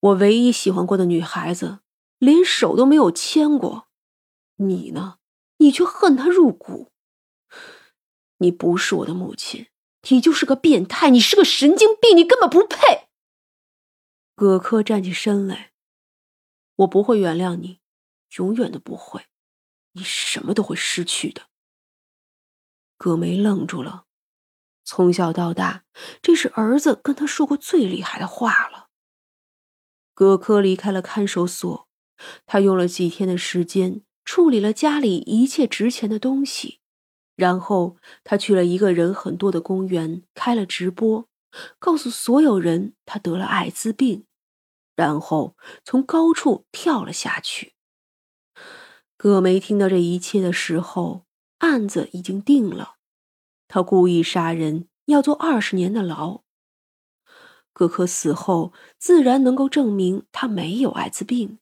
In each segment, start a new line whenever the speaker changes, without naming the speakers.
我唯一喜欢过的女孩子，连手都没有牵过。你呢？你却恨她入骨。你不是我的母亲，你就是个变态，你是个神经病，你根本不配。葛科站起身来，我不会原谅你，永远都不会。你什么都会失去的。葛梅愣住了，从小到大，这是儿子跟他说过最厉害的话了。葛科离开了看守所，他用了几天的时间处理了家里一切值钱的东西。然后他去了一个人很多的公园，开了直播，告诉所有人他得了艾滋病，然后从高处跳了下去。葛梅听到这一切的时候，案子已经定了，他故意杀人要坐二十年的牢。葛科死后，自然能够证明他没有艾滋病，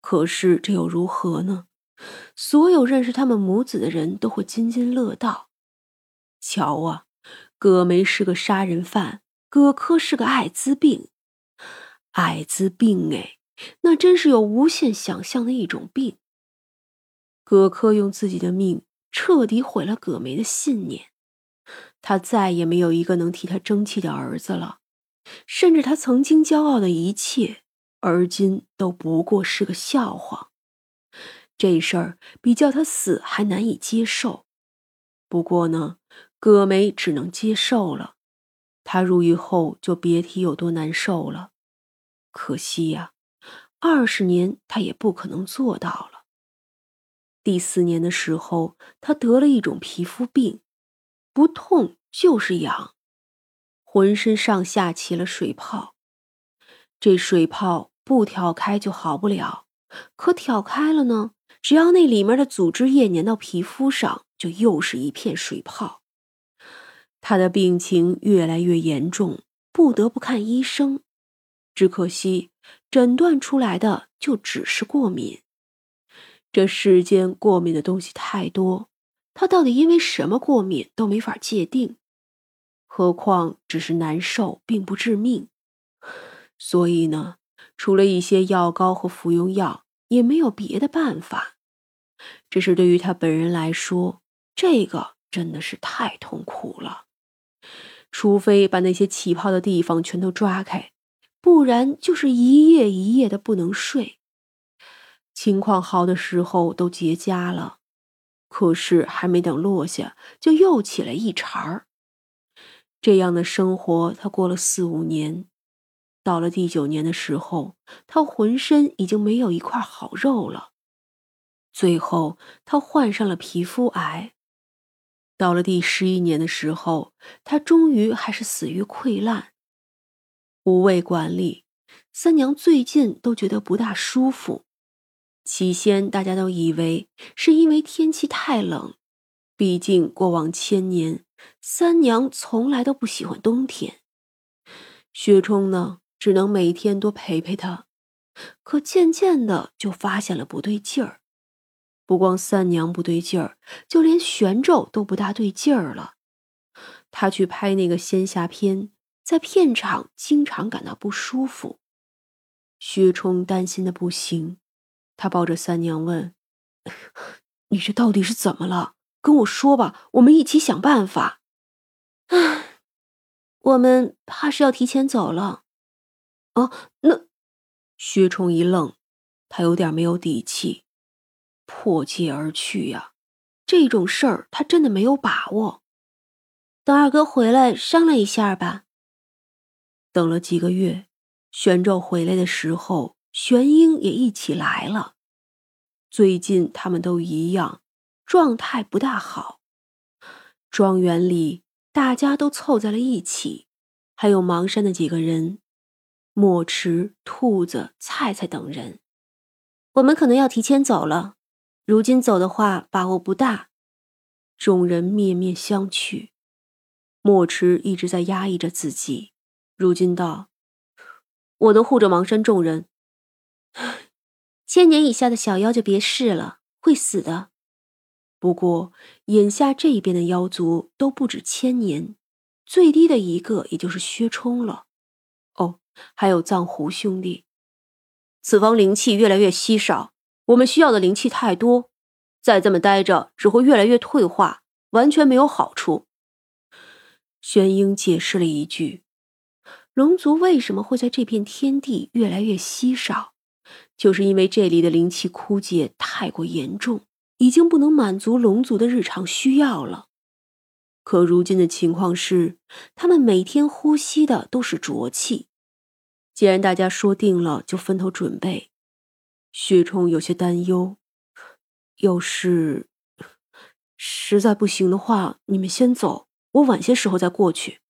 可是这又如何呢？所有认识他们母子的人都会津津乐道。瞧啊，葛梅是个杀人犯，葛科是个艾滋病。艾滋病哎，那真是有无限想象的一种病。葛科用自己的命彻底毁了葛梅的信念，他再也没有一个能替他争气的儿子了，甚至他曾经骄傲的一切，而今都不过是个笑话。这事儿比叫他死还难以接受，不过呢，葛梅只能接受了。他入狱后就别提有多难受了。可惜呀，二十年他也不可能做到了。第四年的时候，他得了一种皮肤病，不痛就是痒，浑身上下起了水泡。这水泡不挑开就好不了，可挑开了呢？只要那里面的组织液粘到皮肤上，就又是一片水泡。他的病情越来越严重，不得不看医生。只可惜，诊断出来的就只是过敏。这世间过敏的东西太多，他到底因为什么过敏都没法界定。何况只是难受，并不致命。所以呢，除了一些药膏和服用药。也没有别的办法，只是对于他本人来说，这个真的是太痛苦了。除非把那些起泡的地方全都抓开，不然就是一夜一夜的不能睡。情况好的时候都结痂了，可是还没等落下，就又起了一茬儿。这样的生活，他过了四五年。到了第九年的时候，他浑身已经没有一块好肉了。最后，他患上了皮肤癌。到了第十一年的时候，他终于还是死于溃烂。无味管理，三娘最近都觉得不大舒服。起先大家都以为是因为天气太冷，毕竟过往千年，三娘从来都不喜欢冬天。薛冲呢？只能每天多陪陪她，可渐渐的就发现了不对劲儿。不光三娘不对劲儿，就连玄咒都不大对劲儿了。他去拍那个仙侠片，在片场经常感到不舒服。薛冲担心的不行，他抱着三娘问：“ 你这到底是怎么了？跟我说吧，我们一起想办法。”唉，我们怕是要提前走了。啊，那薛冲一愣，他有点没有底气，破戒而去呀。这种事儿他真的没有把握。等二哥回来商量一下吧。等了几个月，玄宙回来的时候，玄英也一起来了。最近他们都一样，状态不大好。庄园里大家都凑在了一起，还有芒山的几个人。墨池、兔子、菜菜等人，我们可能要提前走了。如今走的话，把握不大。众人面面相觑。墨池一直在压抑着自己，如今道：“我能护着芒山众人。千年以下的小妖就别试了，会死的。不过眼下这边的妖族都不止千年，最低的一个也就是薛冲了。哦。”还有藏狐兄弟。此方灵气越来越稀少，我们需要的灵气太多，再这么待着只会越来越退化，完全没有好处。玄英解释了一句：“龙族为什么会在这片天地越来越稀少，就是因为这里的灵气枯竭太过严重，已经不能满足龙族的日常需要了。可如今的情况是，他们每天呼吸的都是浊气。”既然大家说定了，就分头准备。薛冲有些担忧，要是实在不行的话，你们先走，我晚些时候再过去。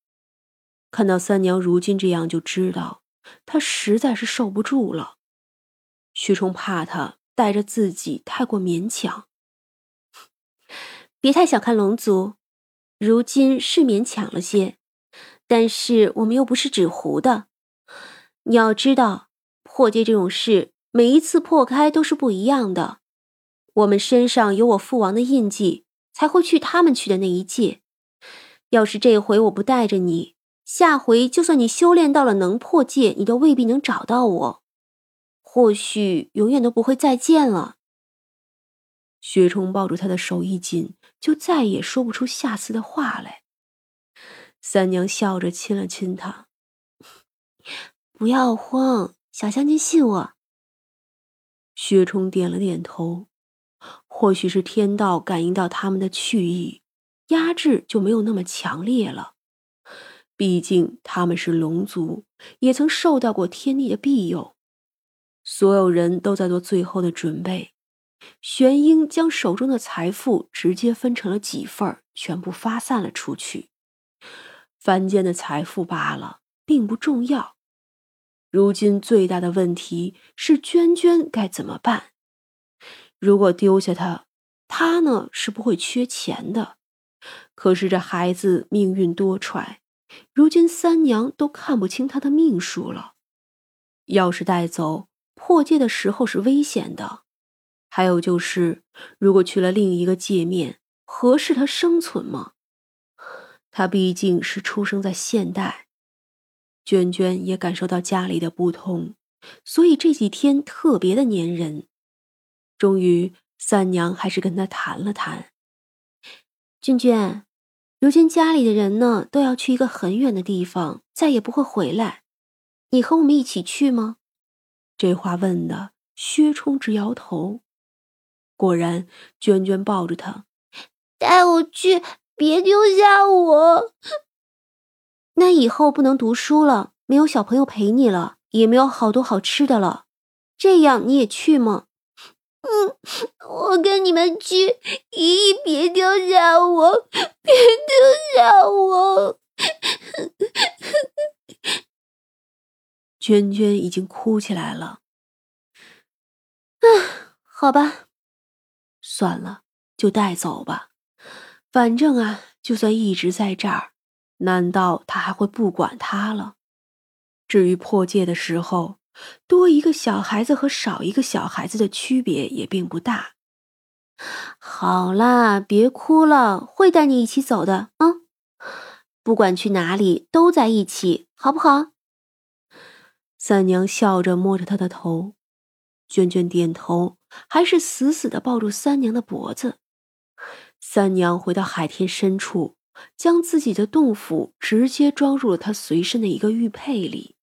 看到三娘如今这样，就知道她实在是受不住了。徐冲怕她带着自己太过勉强，
别太小看龙族，如今是勉强了些，但是我们又不是纸糊的。你要知道，破戒这种事，每一次破开都是不一样的。我们身上有我父王的印记，才会去他们去的那一界。要是这回我不带着你，下回就算你修炼到了能破戒，你都未必能找到我，或许永远都不会再见了。
薛冲抱住他的手一紧，就再也说不出下次的话来。三娘笑着亲了亲他。
不要慌，小香姐信我。
薛冲点了点头，或许是天道感应到他们的去意，压制就没有那么强烈了。毕竟他们是龙族，也曾受到过天地的庇佑。所有人都在做最后的准备。玄英将手中的财富直接分成了几份，全部发散了出去。凡间的财富罢了，并不重要。如今最大的问题是娟娟该怎么办？如果丢下她，她呢是不会缺钱的。可是这孩子命运多舛，如今三娘都看不清他的命数了。要是带走，破戒的时候是危险的。还有就是，如果去了另一个界面，合适他生存吗？他毕竟是出生在现代。娟娟也感受到家里的不同，所以这几天特别的粘人。终于，三娘还是跟他谈了谈。
娟娟，如今家里的人呢，都要去一个很远的地方，再也不会回来。你和我们一起去吗？
这话问的，薛冲直摇头。果然，娟娟抱着他，
带我去，别丢下我。
那以后不能读书了，没有小朋友陪你了，也没有好多好吃的了，这样你也去吗？
嗯，我跟你们去，姨姨别丢下我，别丢下我。
娟娟已经哭起来了。
啊，好吧，
算了，就带走吧。反正啊，就算一直在这儿。难道他还会不管他了？至于破戒的时候，多一个小孩子和少一个小孩子的区别也并不大。
好啦，别哭了，会带你一起走的啊！不管去哪里，都在一起，好不好？
三娘笑着摸着他的头，娟娟点头，还是死死的抱住三娘的脖子。三娘回到海天深处。将自己的洞府直接装入了他随身的一个玉佩里。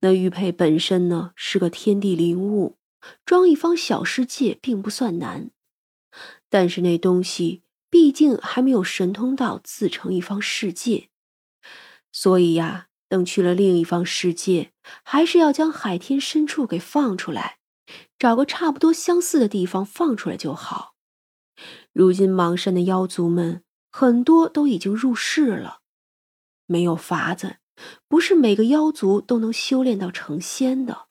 那玉佩本身呢是个天地灵物，装一方小世界并不算难。但是那东西毕竟还没有神通到自成一方世界，所以呀，等去了另一方世界，还是要将海天深处给放出来，找个差不多相似的地方放出来就好。如今邙山的妖族们。很多都已经入世了，没有法子，不是每个妖族都能修炼到成仙的。